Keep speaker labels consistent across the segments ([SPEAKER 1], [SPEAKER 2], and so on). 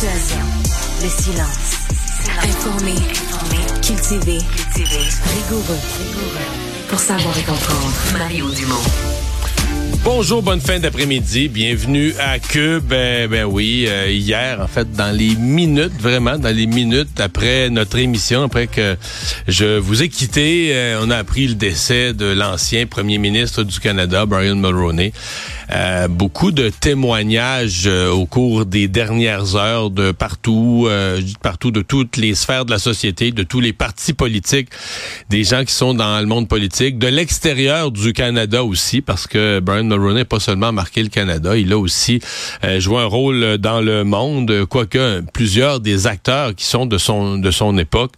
[SPEAKER 1] Le silence. Informé. Cultivé. Rigoureux. Pour savoir et comprendre. Mario Dumont.
[SPEAKER 2] Bonjour, bonne fin d'après-midi. Bienvenue à Cube. Ben, ben oui, euh, hier, en fait, dans les minutes, vraiment, dans les minutes après notre émission, après que je vous ai quitté, euh, on a appris le décès de l'ancien premier ministre du Canada, Brian Mulroney. Euh, beaucoup de témoignages au cours des dernières heures de partout, partout de toutes les sphères de la société, de tous les partis politiques, des gens qui sont dans le monde politique, de l'extérieur du Canada aussi, parce que Brian Mulroney n'a pas seulement marqué le Canada, il a aussi euh, joué un rôle dans le monde, quoique plusieurs des acteurs qui sont de son de son époque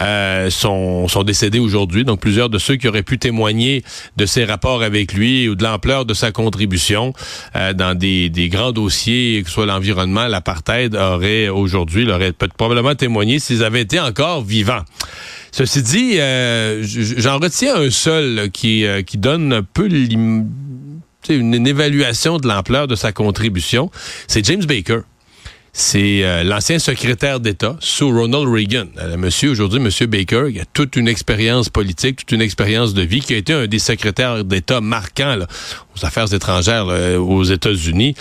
[SPEAKER 2] euh, sont, sont décédés aujourd'hui. Donc plusieurs de ceux qui auraient pu témoigner de ses rapports avec lui ou de l'ampleur de sa contribution euh, dans des, des grands dossiers, que ce soit l'environnement, l'apartheid, auraient aujourd'hui, l'auraient probablement témoigné s'ils avaient été encore vivants. Ceci dit, j'en retiens un seul qui, qui donne un peu une, évaluation de l'ampleur de sa contribution, c'est James Baker. C'est euh, l'ancien secrétaire d'État sous Ronald Reagan. Euh, monsieur, aujourd'hui, Monsieur Baker, il a toute une expérience politique, toute une expérience de vie, qui a été un des secrétaires d'État marquants aux affaires étrangères aux États-Unis.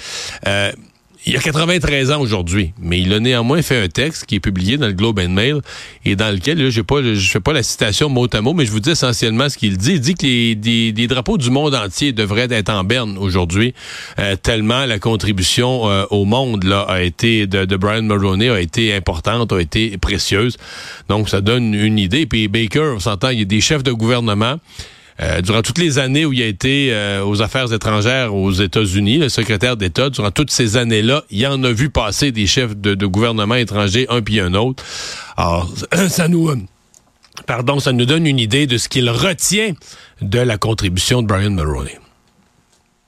[SPEAKER 2] Euh, il a 93 ans aujourd'hui, mais il a néanmoins fait un texte qui est publié dans le Globe and Mail et dans lequel, là, pas, je fais pas la citation mot à mot, mais je vous dis essentiellement ce qu'il dit. Il dit que les, des, drapeaux du monde entier devraient être en berne aujourd'hui, euh, tellement la contribution euh, au monde a été de, de, Brian Mulroney a été importante, a été précieuse. Donc ça donne une idée. Puis Baker, on s'entend, il y a des chefs de gouvernement euh, durant toutes les années où il a été euh, aux affaires étrangères aux États-Unis, le secrétaire d'État, durant toutes ces années-là, il en a vu passer des chefs de, de gouvernement étrangers, un puis un autre. Alors, ça nous... Euh, pardon, ça nous donne une idée de ce qu'il retient de la contribution de Brian Mulroney.